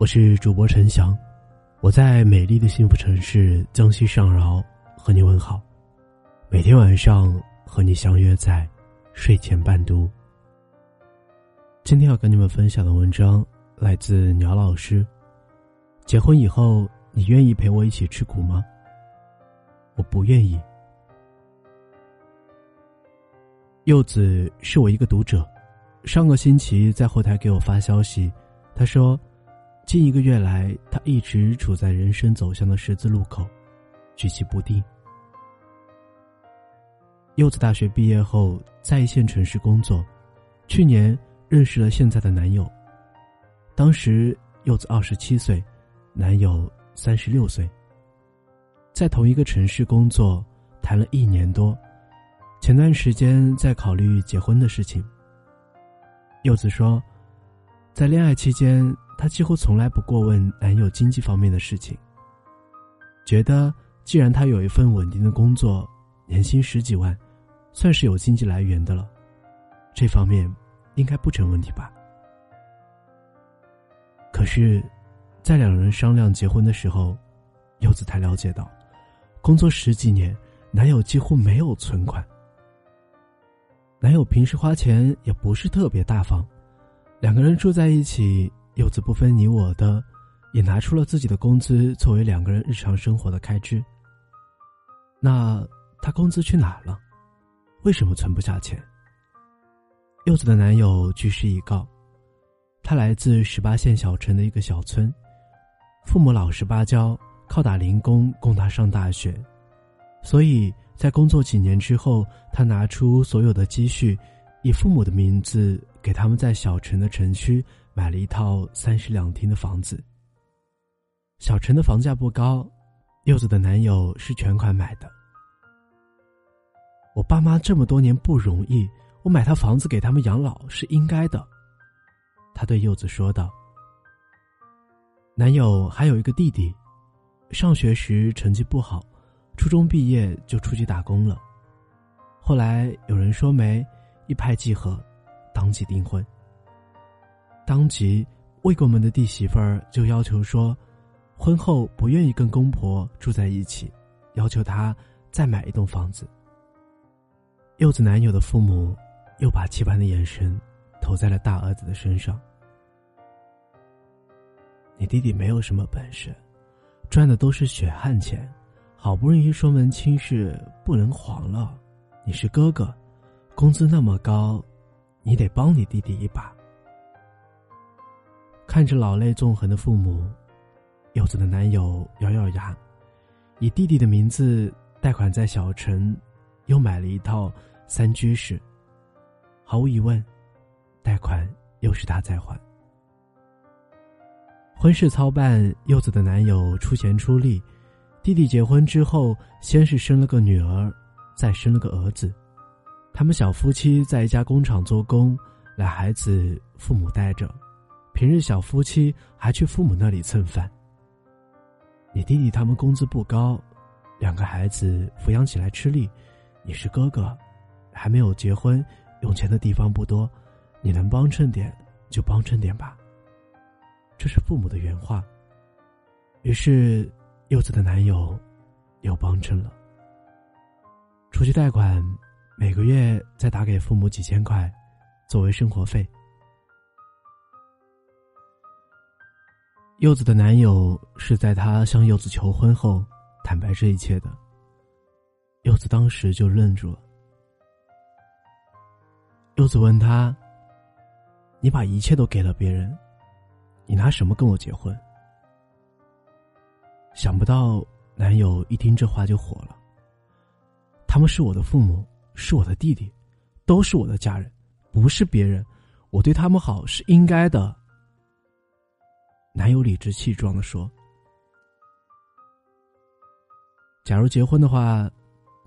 我是主播陈翔，我在美丽的幸福城市江西上饶和你问好。每天晚上和你相约在睡前伴读。今天要跟你们分享的文章来自鸟老师。结婚以后，你愿意陪我一起吃苦吗？我不愿意。柚子是我一个读者，上个星期在后台给我发消息，他说，近一个月来，他一直处在人生走向的十字路口，举棋不定。柚子大学毕业后在一线城市工作，去年认识了现在的男友。当时柚子二十七岁，男友三十六岁。在同一个城市工作，谈了一年多。前段时间在考虑结婚的事情。柚子说，在恋爱期间，她几乎从来不过问男友经济方面的事情。觉得既然他有一份稳定的工作，年薪十几万，算是有经济来源的了，这方面应该不成问题吧。可是，在两人商量结婚的时候，柚子才了解到，工作十几年，男友几乎没有存款。男友平时花钱也不是特别大方，两个人住在一起，柚子不分你我的，也拿出了自己的工资作为两个人日常生活的开支。那他工资去哪了？为什么存不下钱？柚子的男友据实以告，他来自十八线小城的一个小村，父母老实巴交，靠打零工供他上大学，所以。在工作几年之后，他拿出所有的积蓄，以父母的名字给他们在小城的城区买了一套三室两厅的房子。小陈的房价不高，柚子的男友是全款买的。我爸妈这么多年不容易，我买套房子给他们养老是应该的。他对柚子说道。男友还有一个弟弟，上学时成绩不好。初中毕业就出去打工了，后来有人说媒，一拍即合，当即订婚。当即未过门的弟媳妇儿就要求说，婚后不愿意跟公婆住在一起，要求他再买一栋房子。柚子男友的父母又把期盼的眼神投在了大儿子的身上。你弟弟没有什么本事，赚的都是血汗钱。好不容易说门亲事不能黄了，你是哥哥，工资那么高，你得帮你弟弟一把。看着老泪纵横的父母，柚子的男友咬咬牙，以弟弟的名字贷款在小城，又买了一套三居室。毫无疑问，贷款又是他在还。婚事操办，柚子的男友出钱出力。弟弟结婚之后，先是生了个女儿，再生了个儿子。他们小夫妻在一家工厂做工，俩孩子父母带着，平日小夫妻还去父母那里蹭饭。你弟弟他们工资不高，两个孩子抚养起来吃力。你是哥哥，还没有结婚，用钱的地方不多，你能帮衬点就帮衬点吧。这是父母的原话。于是。柚子的男友又帮衬了，除去贷款，每个月再打给父母几千块，作为生活费。柚子的男友是在他向柚子求婚后坦白这一切的。柚子当时就愣住了。柚子问他：“你把一切都给了别人，你拿什么跟我结婚？”想不到男友一听这话就火了。他们是我的父母，是我的弟弟，都是我的家人，不是别人。我对他们好是应该的。男友理直气壮的说：“假如结婚的话，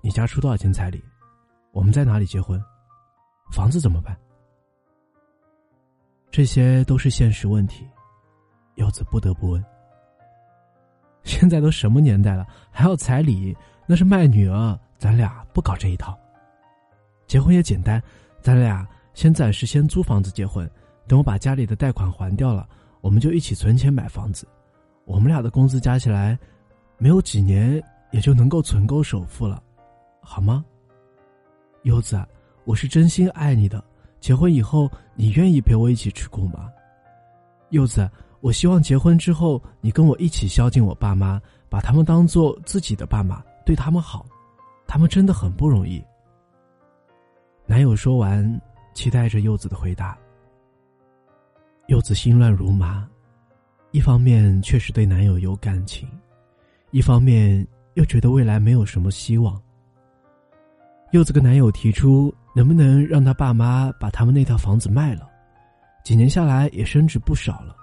你家出多少钱彩礼？我们在哪里结婚？房子怎么办？这些都是现实问题。”柚子不得不问。现在都什么年代了，还要彩礼？那是卖女儿，咱俩不搞这一套。结婚也简单，咱俩先暂时先租房子结婚，等我把家里的贷款还掉了，我们就一起存钱买房子。我们俩的工资加起来，没有几年也就能够存够首付了，好吗？柚子，我是真心爱你的。结婚以后，你愿意陪我一起吃苦吗？柚子，我希望结婚之后，你跟我一起孝敬我爸妈，把他们当做自己的爸妈，对他们好，他们真的很不容易。男友说完，期待着柚子的回答。柚子心乱如麻，一方面确实对男友有感情，一方面又觉得未来没有什么希望。柚子跟男友提出，能不能让他爸妈把他们那套房子卖了？几年下来也升值不少了，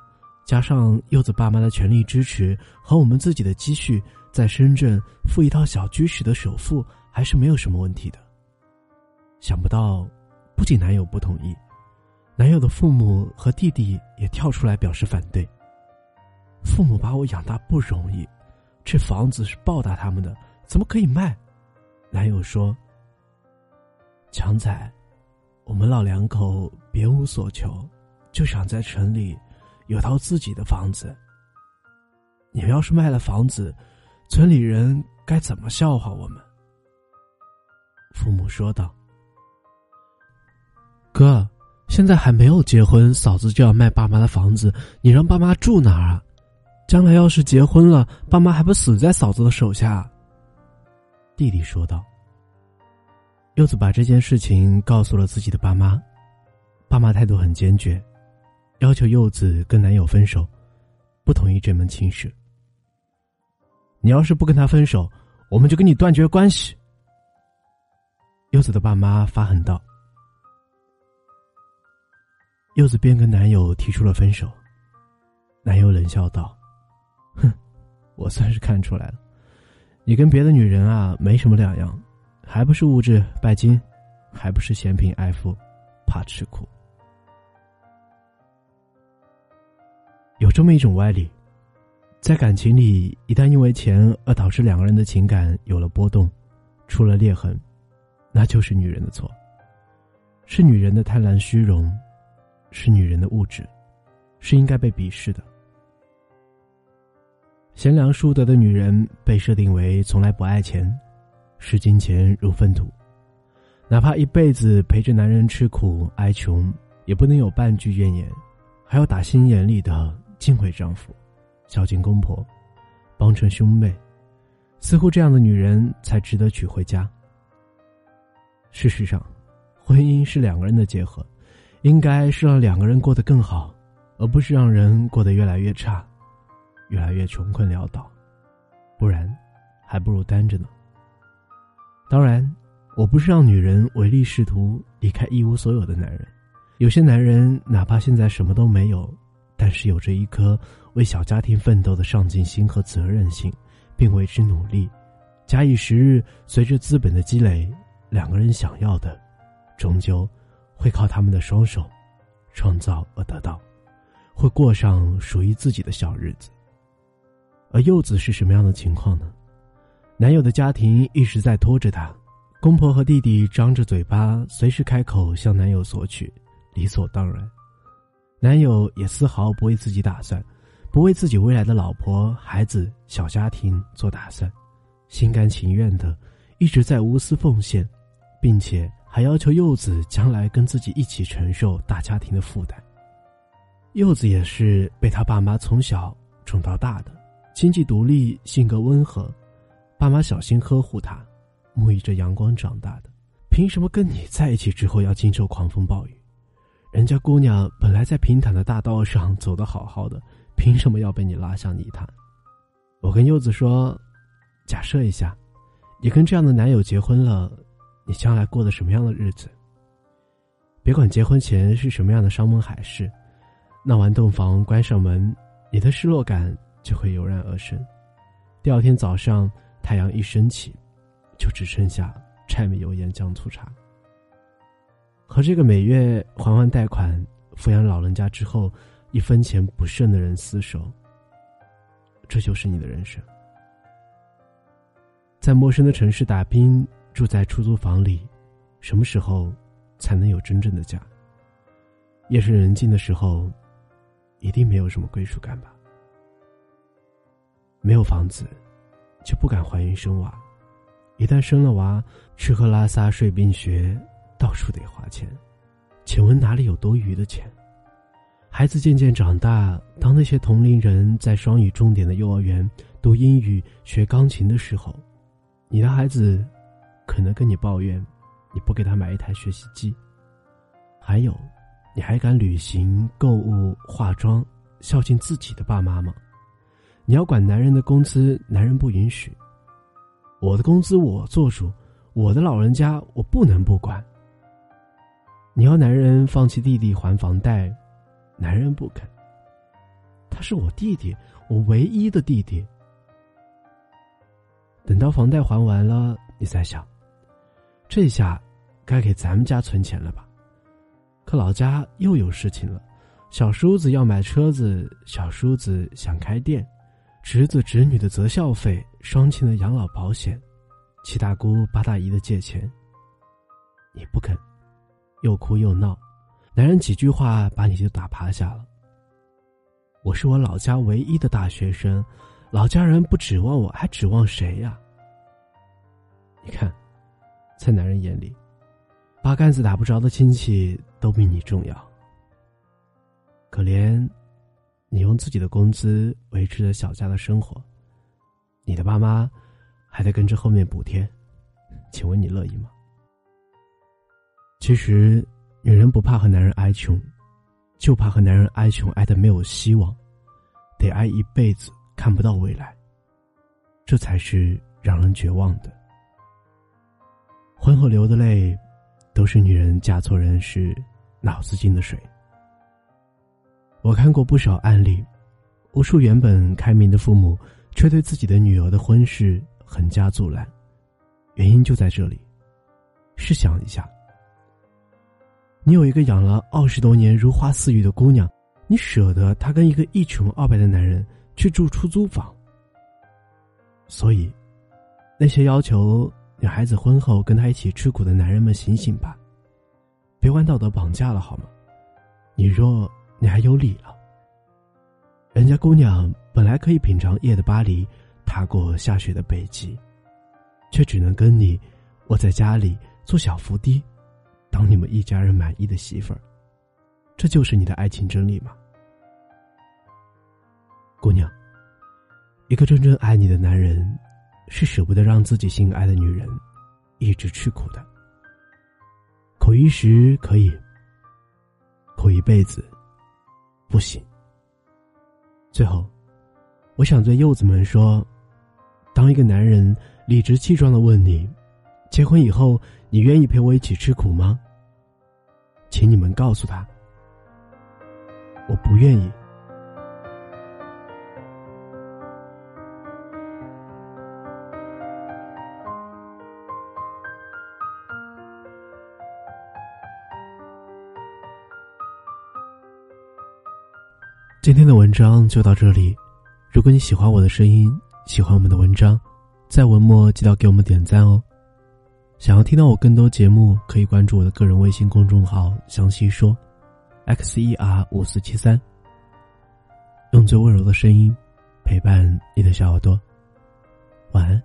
加上柚子爸妈的全力支持和我们自己的积蓄，在深圳付一套小居室的首付还是没有什么问题的。想不到，不仅男友不同意，男友的父母和弟弟也跳出来表示反对。父母把我养大不容易，这房子是报答他们的，怎么可以卖？男友说：“强仔，我们老两口别无所求。”就想在城里有套自己的房子。你们要是卖了房子，村里人该怎么笑话我们？父母说道：“哥，现在还没有结婚，嫂子就要卖爸妈的房子，你让爸妈住哪儿啊？将来要是结婚了，爸妈还不死在嫂子的手下？”弟弟说道。柚子把这件事情告诉了自己的爸妈，爸妈态度很坚决。要求柚子跟男友分手，不同意这门亲事。你要是不跟他分手，我们就跟你断绝关系。柚子的爸妈发狠道。柚子便跟男友提出了分手，男友冷笑道：“哼，我算是看出来了，你跟别的女人啊没什么两样，还不是物质拜金，还不是嫌贫爱富，怕吃苦。”有这么一种歪理，在感情里，一旦因为钱而导致两个人的情感有了波动，出了裂痕，那就是女人的错，是女人的贪婪虚荣，是女人的物质，是应该被鄙视的。贤良淑德的女人被设定为从来不爱钱，视金钱如粪土，哪怕一辈子陪着男人吃苦挨穷，也不能有半句怨言，还要打心眼里的。敬畏丈夫，孝敬公婆，帮衬兄妹，似乎这样的女人才值得娶回家。事实上，婚姻是两个人的结合，应该是让两个人过得更好，而不是让人过得越来越差，越来越穷困潦倒。不然，还不如单着呢。当然，我不是让女人唯利是图，离开一无所有的男人。有些男人哪怕现在什么都没有。但是有着一颗为小家庭奋斗的上进心和责任心，并为之努力，假以时日，随着资本的积累，两个人想要的，终究会靠他们的双手创造而得到，会过上属于自己的小日子。而柚子是什么样的情况呢？男友的家庭一直在拖着她，公婆和弟弟张着嘴巴，随时开口向男友索取，理所当然。男友也丝毫不为自己打算，不为自己未来的老婆、孩子、小家庭做打算，心甘情愿的一直在无私奉献，并且还要求柚子将来跟自己一起承受大家庭的负担。柚子也是被他爸妈从小宠到大的，经济独立，性格温和，爸妈小心呵护他，沐浴着阳光长大的，凭什么跟你在一起之后要经受狂风暴雨？人家姑娘本来在平坦的大道上走得好好的，凭什么要被你拉向泥潭？我跟柚子说，假设一下，你跟这样的男友结婚了，你将来过的什么样的日子？别管结婚前是什么样的山盟海誓，闹完洞房关上门，你的失落感就会油然而生。第二天早上太阳一升起，就只剩下柴米油盐酱醋茶。和这个每月还完贷款、抚养老人家之后一分钱不剩的人厮守，这就是你的人生。在陌生的城市打拼，住在出租房里，什么时候才能有真正的家？夜深人静的时候，一定没有什么归属感吧？没有房子，就不敢怀孕生娃。一旦生了娃，吃喝拉撒睡病学，到处得花钱。请问哪里有多余的钱？孩子渐渐长大，当那些同龄人在双语重点的幼儿园读英语、学钢琴的时候，你的孩子可能跟你抱怨，你不给他买一台学习机。还有，你还敢旅行、购物、化妆，孝敬自己的爸妈吗？你要管男人的工资，男人不允许。我的工资我做主，我的老人家我不能不管。你要男人放弃弟弟还房贷，男人不肯。他是我弟弟，我唯一的弟弟。等到房贷还完了，你再想，这下该给咱们家存钱了吧？可老家又有事情了，小叔子要买车子，小叔子想开店，侄子侄女的择校费，双亲的养老保险，七大姑八大姨的借钱，你不肯。又哭又闹，男人几句话把你就打趴下了。我是我老家唯一的大学生，老家人不指望我，还指望谁呀？你看，在男人眼里，八竿子打不着的亲戚都比你重要。可怜，你用自己的工资维持着小家的生活，你的爸妈还得跟着后面补贴，请问你乐意吗？其实，女人不怕和男人挨穷，就怕和男人挨穷挨得没有希望，得挨一辈子看不到未来。这才是让人绝望的。婚后流的泪，都是女人嫁错人时脑子进的水。我看过不少案例，无数原本开明的父母，却对自己的女儿的婚事横加阻拦，原因就在这里。试想一下。你有一个养了二十多年如花似玉的姑娘，你舍得她跟一个一穷二白的男人去住出租房？所以，那些要求女孩子婚后跟他一起吃苦的男人们，醒醒吧，别玩道德绑架了好吗？你若你还有理了，人家姑娘本来可以品尝夜的巴黎，踏过下雪的北极，却只能跟你窝在家里做小伏低。当你们一家人满意的媳妇儿，这就是你的爱情真理吗？姑娘，一个真正爱你的男人，是舍不得让自己心爱的女人一直吃苦的。苦一时可以，苦一辈子不行。最后，我想对柚子们说：当一个男人理直气壮的问你，结婚以后。你愿意陪我一起吃苦吗？请你们告诉他，我不愿意。今天的文章就到这里。如果你喜欢我的声音，喜欢我们的文章，在文末记得给我们点赞哦。想要听到我更多节目，可以关注我的个人微信公众号“详细说 ”，x e r 五四七三。用最温柔的声音陪伴你的小耳朵，晚安。